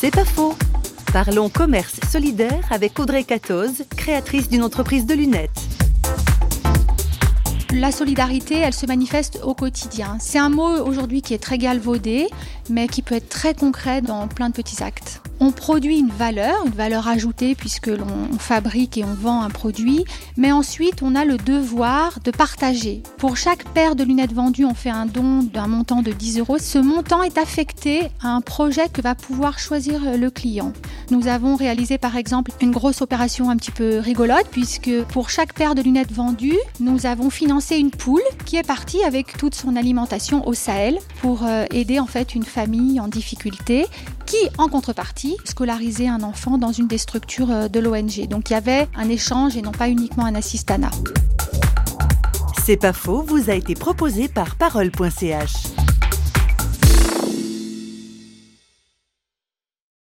C'est pas faux. Parlons commerce solidaire avec Audrey Catoz, créatrice d'une entreprise de lunettes. La solidarité, elle se manifeste au quotidien. C'est un mot aujourd'hui qui est très galvaudé, mais qui peut être très concret dans plein de petits actes. On produit une valeur, une valeur ajoutée puisque l'on fabrique et on vend un produit, mais ensuite on a le devoir de partager. Pour chaque paire de lunettes vendues, on fait un don d'un montant de 10 euros. Ce montant est affecté à un projet que va pouvoir choisir le client. Nous avons réalisé par exemple une grosse opération un petit peu rigolote puisque pour chaque paire de lunettes vendues, nous avons financé une poule qui est partie avec toute son alimentation au Sahel pour euh, aider en fait une famille en difficulté qui, en contrepartie, scolarisait un enfant dans une des structures euh, de l'ONG. Donc il y avait un échange et non pas uniquement un assistanat. C'est pas faux, vous a été proposé par parole.ch.